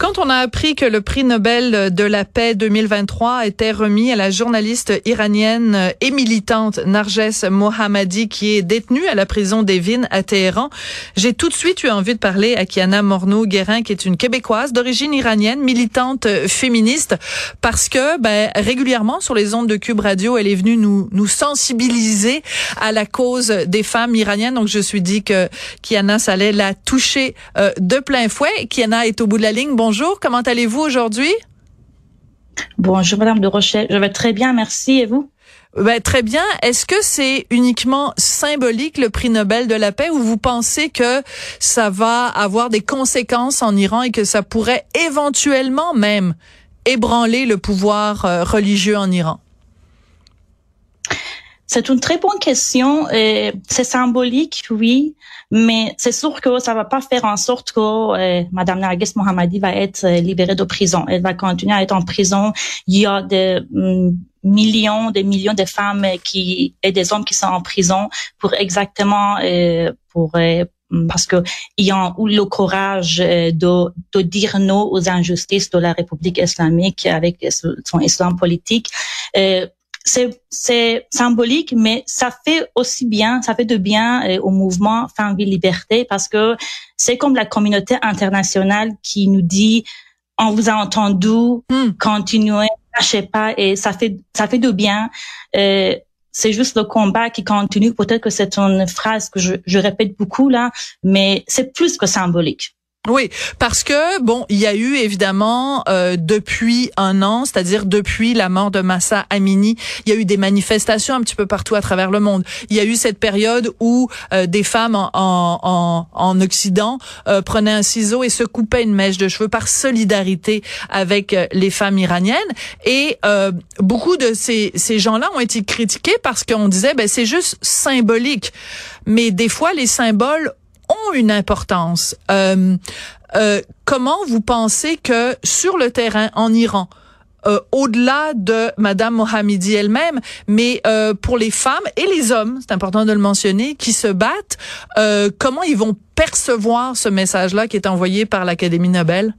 Quand on a appris que le prix Nobel de la paix 2023 était remis à la journaliste iranienne et militante Narges Mohammadi qui est détenue à la prison d'Evin à Téhéran, j'ai tout de suite eu envie de parler à Kiana Morneau-Guérin qui est une québécoise d'origine iranienne, militante féministe parce que ben, régulièrement sur les ondes de Cube Radio, elle est venue nous nous sensibiliser à la cause des femmes iraniennes. Donc je suis dit que Kiana ça allait la toucher euh, de plein fouet. Kiana est au bout de la ligne. Bonjour bonjour. Comment allez-vous aujourd'hui? Bonjour, Madame de Rochelle. Je vais très bien, merci. Et vous? Ben, très bien. Est-ce que c'est uniquement symbolique le prix Nobel de la paix ou vous pensez que ça va avoir des conséquences en Iran et que ça pourrait éventuellement même ébranler le pouvoir euh, religieux en Iran? C'est une très bonne question. C'est symbolique, oui, mais c'est sûr que ça va pas faire en sorte que euh, Madame Nargis Mohammadi va être euh, libérée de prison. Elle va continuer à être en prison. Il y a des mm, millions, des millions de femmes qui et des hommes qui sont en prison pour exactement euh, pour parce que ont eu le courage de, de dire non aux injustices de la République islamique avec son islam politique c'est c'est symbolique, mais ça fait aussi bien, ça fait de bien euh, au mouvement Femmes Vie Liberté parce que c'est comme la communauté internationale qui nous dit on vous a entendu, hmm. continuez, lâchez pas et ça fait ça fait de bien. Euh, c'est juste le combat qui continue. Peut-être que c'est une phrase que je, je répète beaucoup là, mais c'est plus que symbolique. Oui, parce que bon, il y a eu évidemment euh, depuis un an, c'est-à-dire depuis la mort de Massa Amini, il y a eu des manifestations un petit peu partout à travers le monde. Il y a eu cette période où euh, des femmes en, en, en Occident euh, prenaient un ciseau et se coupaient une mèche de cheveux par solidarité avec les femmes iraniennes. Et beaucoup de ces, ces gens-là ont été critiqués parce qu'on disait ben c'est juste symbolique. Mais des fois, les symboles ont une importance. Euh, euh, comment vous pensez que sur le terrain en Iran, euh, au-delà de Madame Mohamedi elle-même, mais pour les femmes et les hommes, c'est important de le mentionner, qui se battent, comment ils vont percevoir ce message-là qui est envoyé par l'Académie Nobel?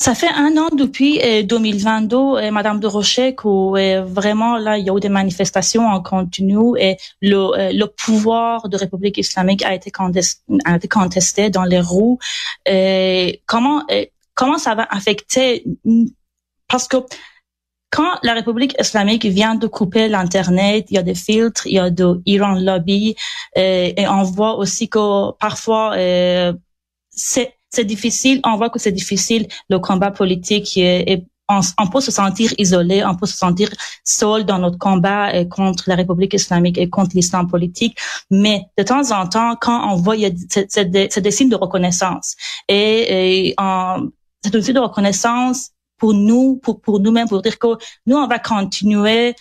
Ça fait un an depuis 2022, euh, Madame de Rocher, que euh, vraiment là, il y a eu des manifestations en continu et le, euh, pouvoir de République islamique a été contesté, dans les roues. comment comment ça va affecter Parce que quand la République islamique vient de couper l'internet, il y a des filtres, il y a de Iran lobby et on voit aussi que parfois c'est c'est difficile. On voit que c'est difficile le combat politique et, on, peut se sentir isolé, on peut se sentir seul dans notre combat euh, contre la République islamique et contre l'islam politique. Mais de temps en temps, quand on voit, c'est des, signes de reconnaissance. Et, c'est un signe de reconnaissance pour nous, pour, nous-mêmes, pour dire que nous, on va continuer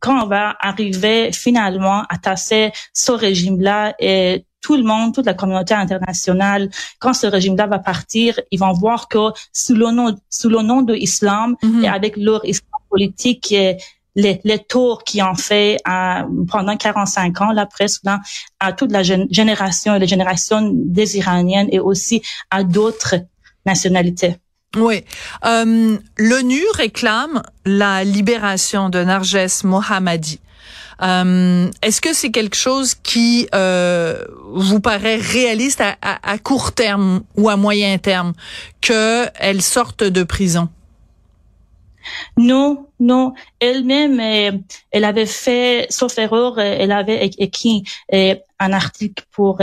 quand on va arriver finalement à tasser ce régime-là et tout le monde, toute la communauté internationale, quand ce régime-là va partir, ils vont voir que sous le nom, sous le nom de l'islam mhm. et avec leur islam politique, les, les tours qui ont fait à, pendant 45 ans, là presque, à toute la génération et les générations des Iraniennes et aussi à d'autres nationalités. Oui. Euh, L'ONU réclame la libération de Narges Mohammadi. Euh, Est-ce que c'est quelque chose qui euh, vous paraît réaliste à, à, court terme ou à moyen terme qu'elle sorte de prison? Non, non. Elle-même, euh, elle avait fait, sauf erreur, euh, elle avait écrit un article pour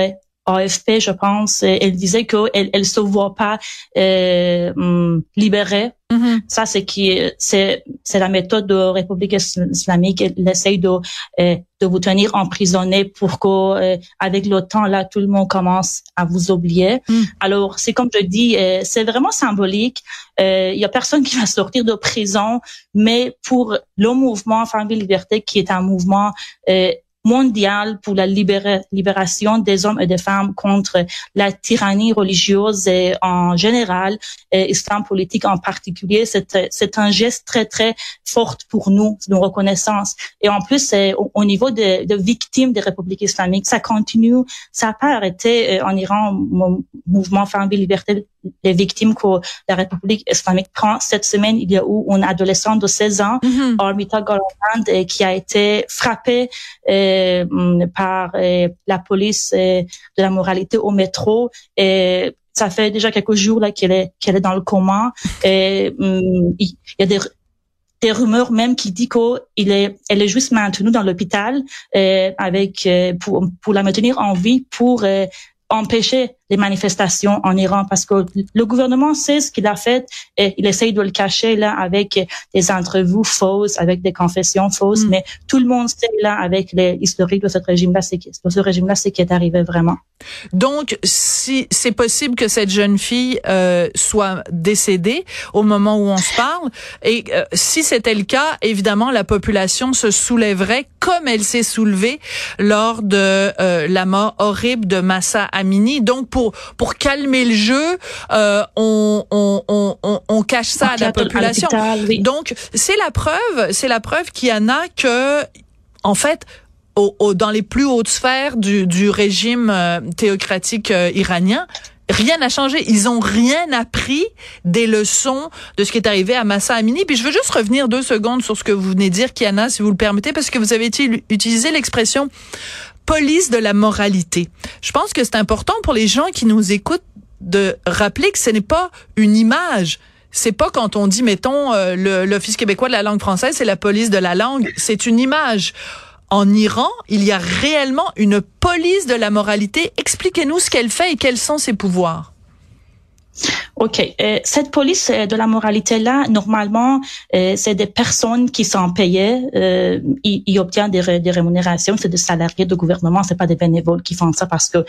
AFP, je pense, elle disait qu'elle elle se voit pas euh, hum, libérée. Mm-hmm. Ça, c'est qui, c'est c'est la méthode de République islamique. Elle essaye de euh, de vous tenir emprisonné pour que euh, avec le temps là, tout le monde commence à vous oublier. Mm. Alors, c'est comme je dis, euh, c'est vraiment symbolique. Il y a personne qui va sortir de prison, mais pour le mouvement Famille Liberté, qui est un mouvement mondial pour la libération des hommes et des femmes contre la tyrannie religieuse en général, et islam politique en particulier. C'est un geste très, très fort pour nous, nos reconnaissance. Et en plus, au, au niveau des de victimes des républiques islamiques, ça continue. Ça n'a pas arrêté euh, en Iran, mouvement Femmes et Liberté, les victimes que la République islamique prend. Cette semaine, il y a eu une adolescente de 16 ans, mm Armita euh, qui a été frappée euh, par euh, la police de la moralité au métro. Et ça fait déjà quelques jours là qu'elle est qu'elle est dans le coma. Et hum, il y a des des rumeurs même qui dit qu'elle est, elle est juste maintenue dans l'hôpital euh, avec euh, pour pour la maintenir en vie pour euh, empêcher les manifestations en Iran parce que le gouvernement sait ce qu'il a fait et il essaye de le cacher là avec des entrevues fausses, avec des confessions fausses, mm. mais tout le monde sait là avec l'historique de ce régime-là, c'est de ce régime-là, c'est qui est arrivé vraiment. Donc, si c'est possible que cette jeune fille euh, soit décédée au moment où on se parle, et euh, si c'était le cas, évidemment, la population se soulèverait comme elle s'est soulevée lors de euh, la mort horrible de Massa Amini. Donc, pour pour calmer le jeu, euh, on, on, on, on, cache ça à la population. Donc c'est la preuve, c'est la preuve qu'il y en a que en fait au, au, dans les plus hautes sphères du, du régime euh, théocratique euh, iranien, rien n'a changé. Ils ont rien appris des leçons de ce qui est arrivé à Massa Amini. Puis je veux juste revenir deux secondes sur ce que vous venez de dire, Kiana, si vous le permettez, parce que vous avez utilisé l'expression police de la moralité. Je pense que c'est important pour les gens qui nous écoutent de rappeler que ce n'est pas une image. C'est pas quand on dit, mettons, euh, l'Office québécois de la langue française, c'est la police de la langue. C'est une image. En Iran, il y a réellement une police de la moralité. Expliquez-nous ce qu'elle fait et quels sont ses pouvoirs. OK. Euh, cette police euh, de la moralité-là, normalement, euh, c'est des personnes qui sont payées. Euh, ils, ils, obtiennent des, des rémunérations. C'est des salariés de gouvernement. C'est pas des bénévoles qui font ça parce que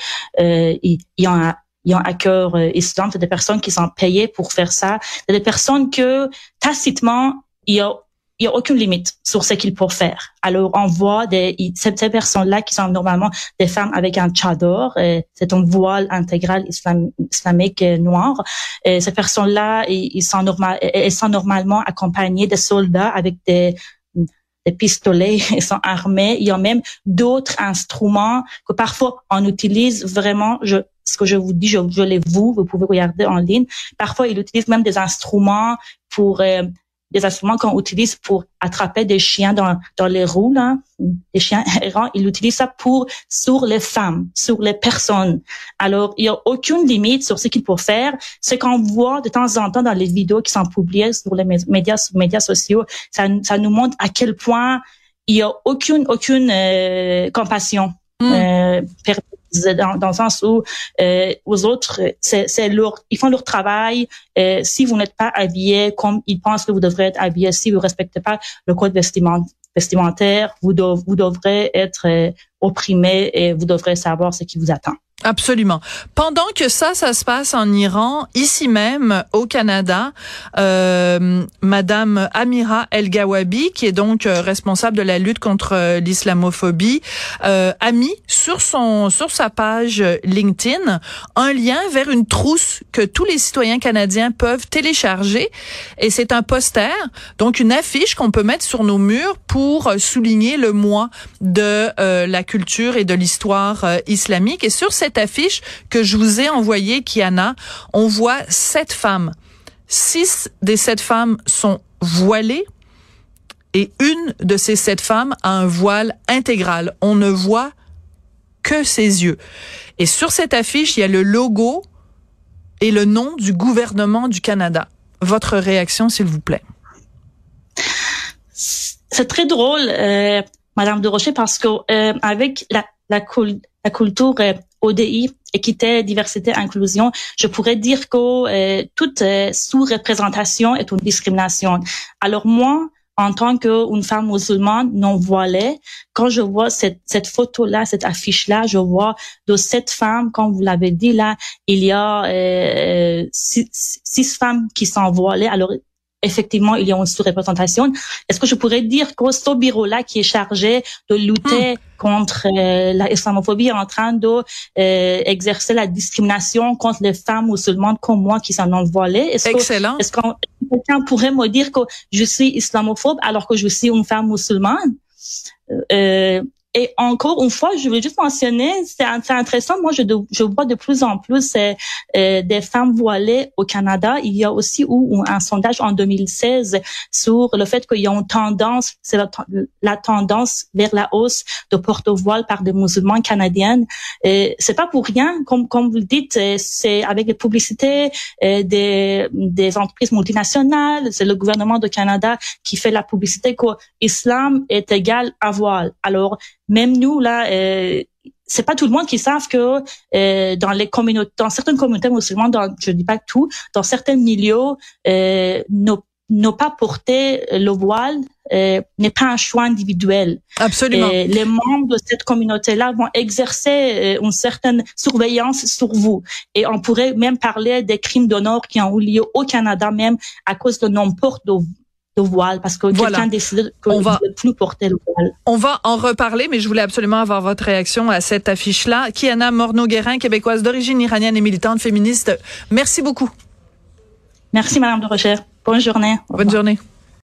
euh, ils, ils, ont, ils ont à cœur islam. C'est des personnes qui sont payées pour faire ça. C'est des personnes que tacitement, il ont il n'y a aucune limite sur ce qu'ils peuvent faire. Alors, on voit des, ces, personnes-là qui sont normalement des femmes avec un chador, c'est un voile intégral islamique noir. Et ces personnes-là, ils, sont normal, elles sont normalement accompagnées de soldats avec des, des pistolets, ils sont armés. Il y a même d'autres instruments que parfois on utilise vraiment. Je, ce que je vous dis, je, je les vous, vous pouvez regarder en ligne. Parfois, ils utilisent même des instruments pour euh, des instruments qu'on utilise pour attraper des chiens dans, dans les roues, là, des chiens errants, ils utilisent ça pour, sur les femmes, sur les personnes. Alors, il n'y a aucune limite sur ce qu'ils peuvent faire. Ce qu'on voit de temps en temps dans les vidéos qui sont publiées sur les médias, médias sociaux, ça, ça nous montre à quel point il n'y a aucune, aucune euh, compassion. Mm. Euh, dans, dans le sens où euh, aux autres, c'est leur, ils font leur travail. Euh, si vous n'êtes pas habillé comme ils pensent que vous devrez être habillé, si vous respectez pas le code vestimentaire, vous, vous devrez être euh, opprimé et vous devrez savoir ce qui vous attend. Absolument. Pendant que ça, ça se passe en Iran, ici même au Canada, euh, Madame Amira El Gawabi, qui est donc euh, responsable de la lutte contre euh, l'islamophobie, euh, a mis sur son sur sa page LinkedIn un lien vers une trousse que tous les citoyens canadiens peuvent télécharger, et c'est un poster, donc une affiche qu'on peut mettre sur nos murs pour souligner le mois de la culture et de l'histoire islamique. Et sur cette cette affiche que je vous ai envoyée, Kiana, on voit sept femmes. Six des sept femmes sont voilées et une de ces sept femmes a un voile intégral. On ne voit que ses yeux. Et sur cette affiche, il y a le logo et le nom du gouvernement du Canada. Votre réaction, s'il vous plaît. C'est très drôle, euh, Madame de Rocher, parce que euh, la, la, la culture euh, ODI, équité, diversité, inclusion, je pourrais dire que euh, toute euh, sous-représentation est une discrimination. Alors moi, en tant qu'une femme musulmane non voilée, quand je vois cette, cette photo-là, cette affiche-là, je vois de cette femme, comme vous l'avez dit là, il y a six, six, femmes qui sont voilées. Alors effectivement, il y a une sous-représentation. Est-ce que je pourrais dire que ce bureau-là qui est chargé de lutter hmm. contre euh, la islamophobie est en train de euh, exercer la discrimination contre les femmes musulmanes comme moi qui s'en ont voilées? Est-ce Excellent. est-ce que quelqu'un pourrait me dire que je suis islamophobe alors que je suis une femme musulmane? Euh, et encore une fois, je veux juste mentionner, c'est intéressant. Moi, je, je vois de plus en plus euh, euh, des femmes voilées au Canada. Il y a aussi eu un sondage en 2016 sur le fait qu'il y a une tendance, c'est la, tendance vers la hausse de porte-voile par des musulmans canadiennes. Et c'est pas pour rien, comme comme vous le dites, euh, c'est avec les publicités euh, des des entreprises multinationales. C'est le gouvernement du Canada qui fait la publicité que l'islam est égal à voile. Alors même nous là euh, c'est pas tout le monde qui savent que euh, dans les communautés dans certaines communautés musulmanes dans je dis pas tout dans certains milieux euh, ne pas porter le voile euh, n'est pas un choix individuel. Absolument. Et les membres de cette communauté-là vont exercer euh, une certaine surveillance sur vous. Et on pourrait même parler des crimes d'honneur qui ont eu lieu au Canada même à cause de non-port de voile parce que quelqu'un décide qu'on ne va plus porter le voile. On va en reparler, mais je voulais absolument avoir votre réaction à cette affiche-là. Kiana Morneau-Guérin, québécoise d'origine iranienne et militante féministe. Merci beaucoup. Merci, Madame de Rocher. Bonne journée. Bonne journée.